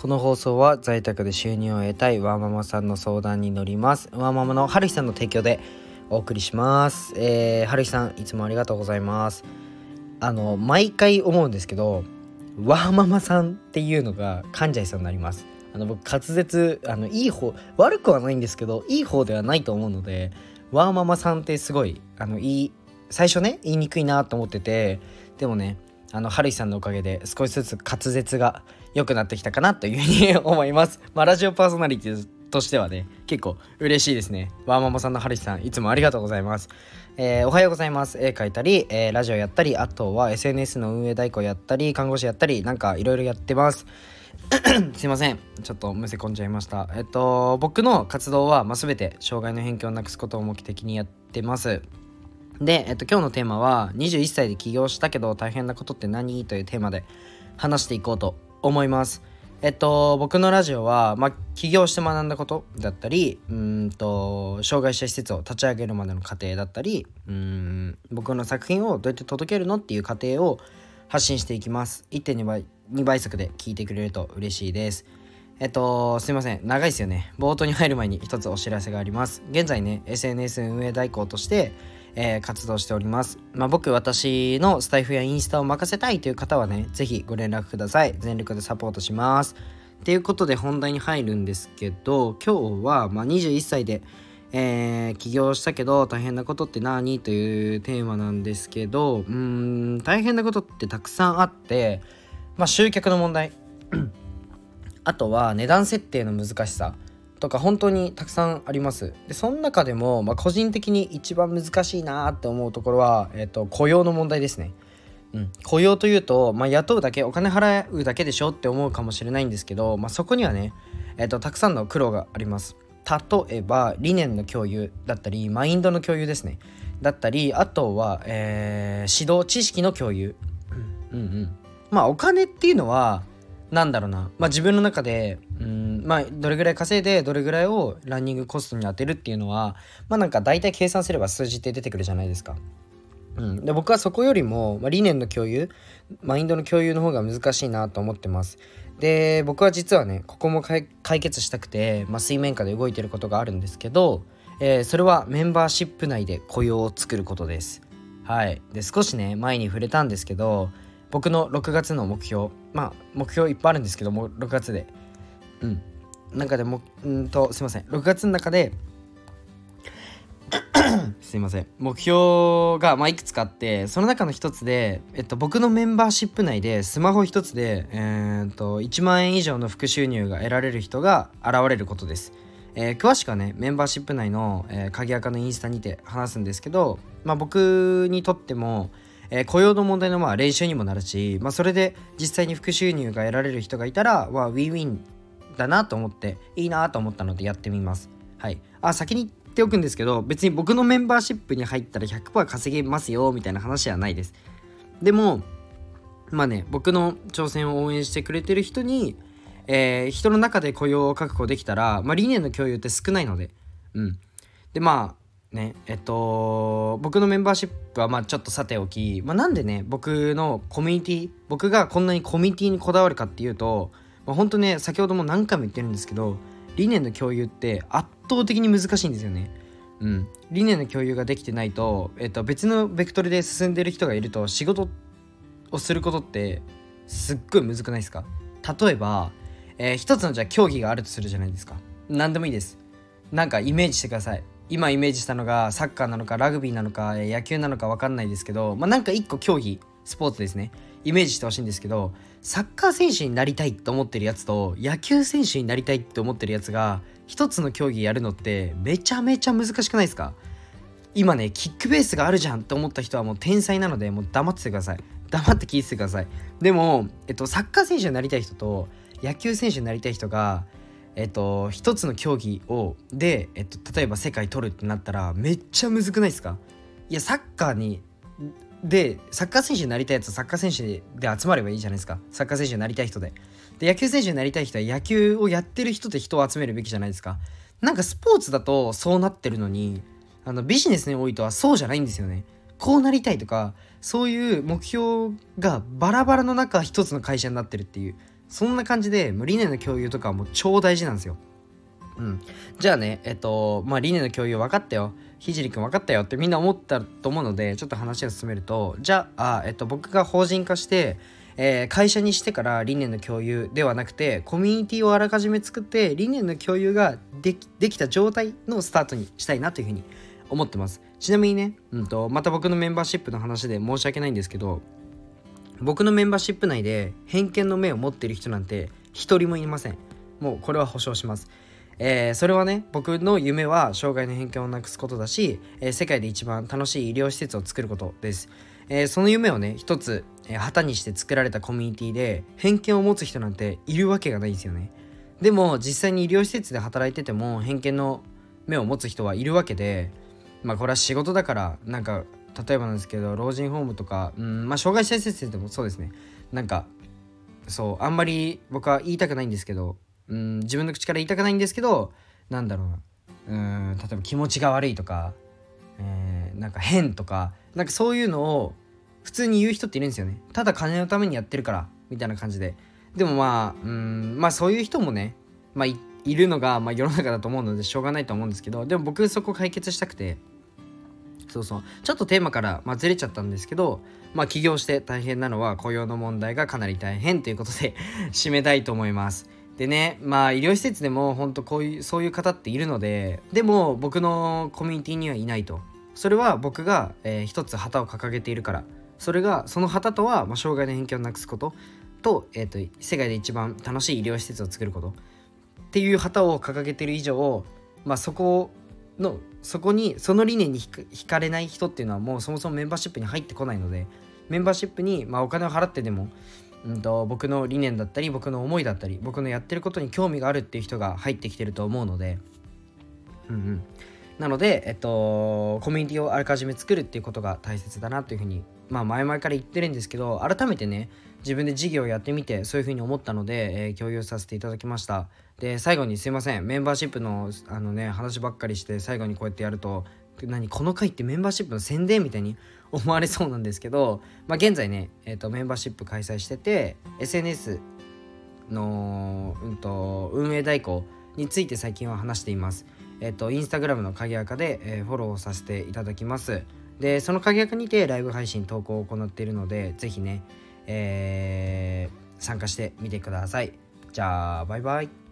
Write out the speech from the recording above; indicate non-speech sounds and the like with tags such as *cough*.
この放送は在宅で収入を得たいワーママさんの相談に乗ります。ワーママの春日さんの提供でお送りします。えー、春日さんいつもありがとうございます。あの毎回思うんですけどワーママさんっていうのが噛んじゃいそうになります。あの僕滑舌あのいい方悪くはないんですけどいい方ではないと思うのでワーママさんってすごいあのいい最初ね言いにくいなと思っててでもねあの春日さんのおかげで少しずつ滑舌が良くなってきたかなというふうに *laughs* 思います。まあ、ラジオパーソナリティとしてはね、結構嬉しいですね。ワーママさんの春日さん、いつもありがとうございます。えー、おはようございます。絵描いたり、えー、ラジオやったり、あとは SNS の運営代行やったり、看護師やったり、なんかいろいろやってます。*coughs* すいません。ちょっとむせ込んじゃいました。えっと、僕の活動は、まあ、全て障害の偏見をなくすことを目的にやってます。で、えっと、今日のテーマは21歳で起業したけど大変なことって何？というテーマで話していこうと思います。えっと、僕のラジオは、まあ、起業して学んだことだったり、うんと、障害者施設を立ち上げるまでの過程だったり、うん、僕の作品をどうやって届けるのっていう過程を発信していきます。1.2倍、2倍速で聞いてくれると嬉しいです。えっと、すいません。長いですよね。冒頭に入る前に一つお知らせがあります。現在ね、SNS 運営代行として、えー、活動しております。まあ、僕、私のスタイフやインスタを任せたいという方はね、ぜひご連絡ください。全力でサポートします。ということで本題に入るんですけど、今日は、ま、21歳で、えー、起業したけど大変なことって何？というテーマなんですけど、うん、大変なことってたくさんあって、まあ、集客の問題。*clears throat* あとは値段設定の難しさ。とか本当にたくさんあります。でその中でも、まあ、個人的に一番難しいなって思うところは、えーと、雇用の問題ですね、うん、雇用というと、まあ、雇うだけお金払うだけでしょって思うかもしれないんですけど、まあ、そこにはね、えーと、たくさんの苦労があります。例えば理念の共有だったりマインドの共有ですね。だったりあとは、えー、指導知識の共有、うん、うんうん。まあお金っていうのはなんだろうな、まあ、自分の中でうんまあどれぐらい稼いでどれぐらいをランニングコストに当てるっていうのはまあなんか大体計算すれば数字って出てくるじゃないですか。うん、で僕はそこよりも、まあ、理念の共有マインドの共有の方が難しいなと思ってます。で僕は実はねここも解決したくて、まあ、水面下で動いてることがあるんですけど、えー、それはメンバーシップ内で雇用を作ることです。はい、で少しね前に触れたんですけど僕の6月の目標まあ目標いっぱいあるんですけども6月でうん。中でもうんとすいません。6月の中で *coughs* すいません。目標がまあいくつかあってその中の一つで、えっと、僕のメンバーシップ内でスマホ一つで、えー、っと1万円以上の副収入が得られる人が現れることです、えー、詳しくはねメンバーシップ内の、えー、鍵垢のインスタにて話すんですけど、まあ、僕にとってもえー、雇用の問題のまあ練習にもなるし、まあ、それで実際に副収入が得られる人がいたら、まあ、ウィンウィンだなと思っていいなと思ったのでやってみます。はい、あ先に言っておくんですけど別に僕のメンバーシップに入ったら100%稼げますよみたいな話はないです。でもまあね僕の挑戦を応援してくれてる人に、えー、人の中で雇用を確保できたら、まあ、理念の共有って少ないので、うん、でまあねえっと僕のメンバーシップはまあちょっとさておき、まあ、なんでね僕のコミュニティ僕がこんなにコミュニティにこだわるかっていうと、まあ、本当ね先ほども何回も言ってるんですけど理念の共有って圧倒的に難しいんですよね。うん、理念の共有ができてないと、えっと、別のベクトルで進んでる人がいると仕事をすることってすっごい難くないですか？例えば、えー、一つのじゃあ競技があるとするじゃないですか。何でもいいです。なんかイメージしてください。今イメージしたのがサッカーなのかラグビーなのか野球なのか分かんないですけど、まあ、なんか一個競技スポーツですね。イメージしてほしいんですけどサッカー選手になりたいと思ってるやつと野球選手になりたいって思ってるやつが一つの競技やるのってめちゃめちゃ難しくないですか？今ねキックベースがあるじゃんって思った人はもう天才なのでもう黙っててください。黙って聞いててください。でも、えっと、サッカー選手になりたい人と野球選手になりたい人がえっと、一つの競技をで、えっと、例えば世界取るってなったらめっちゃむずくないですか？いやサッカーにでサッカー選手になりたいやつはサッカー選手で集まればいいじゃないですか。サッカー選手になりたい人で。で野球選手になりたい人は野球をやってる人で人を集めるべきじゃないですか。なんかスポーツだとそうなってるのにあのビジネスにおいてはそうじゃないんですよね。こうなりたいとかそういう目標がバラバラの中一つの会社になってるっていう。そんな感じでもう理念の共有とかも超大事なんですよ。うん、じゃあねえっとまあ理念の共有分かったよ。ひじりくん分かったよってみんな思ったと思うのでちょっと話を進めるとじゃあえっと、僕が法人化してえー、会社にしてから理念の共有ではなくてコミュニティをあらかじめ作って理念の共有ができできた状態のスタートにしたいなというふうに思ってます。ちなみにね、うんと、また僕のメンバーシップの話で申し訳ないんですけど僕のメンバーシップ内で偏見の目を持ってる人なんて一人もいません。もうこれは保証します。えー、それはね僕の夢は障害の偏見をなくすことだし、えー、世界で一番楽しい医療施設を作ることです、えー、その夢をね一つ、え旗にして作られたコミュニティで偏見を持つ人なんているわけがないですよね。でも実際に医療施設で働いてても偏見の目を持つ人はいるわけでまあこれは仕事だからなんか例えばなんですけど老人ホームとかうんまあ障害者施設でもそうですね。なんかそうあんまり僕は言いたくないんですけどうん自分の口から言いたくないんですけどなんだろうな。うん例えば気持ちが悪いとか、えー、なんか変とかなんかそういうのを普通に言う人っているんですよね。ただ金のためにやってるからみたいな感じで。でもまあうんまあそういう人もねまあいるのが、まあ、世の中だと思うのでしょうがないと思うんですけどでも僕そこ解決したくてそうそう。ちょっとテーマから、まあ、ずれちゃったんですけどまあ起業して大変なのは雇用の問題がかなり大変ということで締めたいと思います。でねまあ医療施設でも本当こういうそういう方っているのででも僕のコミュニティにはいないと。それは僕が、えー、一つ旗を掲げているから。それがその旗とは、まあ、障害の偏見をなくすこと。と,、えーと、世界で一番楽しい医療施設を作ること。っていう旗を掲げてる以上、まあ、そこのそこにその理念に惹かれない人っていうのはもうそもそもメンバーシップに入ってこないので。メンバーシップに、まあ、お金を払ってでもうんと、僕の理念だったり僕の思いだったり僕のやってることに興味があるっていう人が入ってきてると思うので、うんうん、なので、えっと、コミュニティをあらかじめ作るっていうことが大切だなというふうに、まあ、前々から言ってるんですけど改めてね自分で事業をやってみてそういうふうに思ったので、えー、共有させていただきました。で最後にすいません。メンバーシップのあのね話ばっかりして最後にこうやってやると何この回ってメンバーシップの宣伝みたいに思われそうなんですけど、まあ、現在ね、えーと、メンバーシップ開催してて SNS の、うんと、運営代行について最近は話しています。えっ、ー、と、インスタグラムの鍵垢で、えー、フォローさせていただきます。で、その鍵垢にてライブ配信投稿を行っているので、ぜひね、えー、参加してみてください。じゃあ、バイバイ。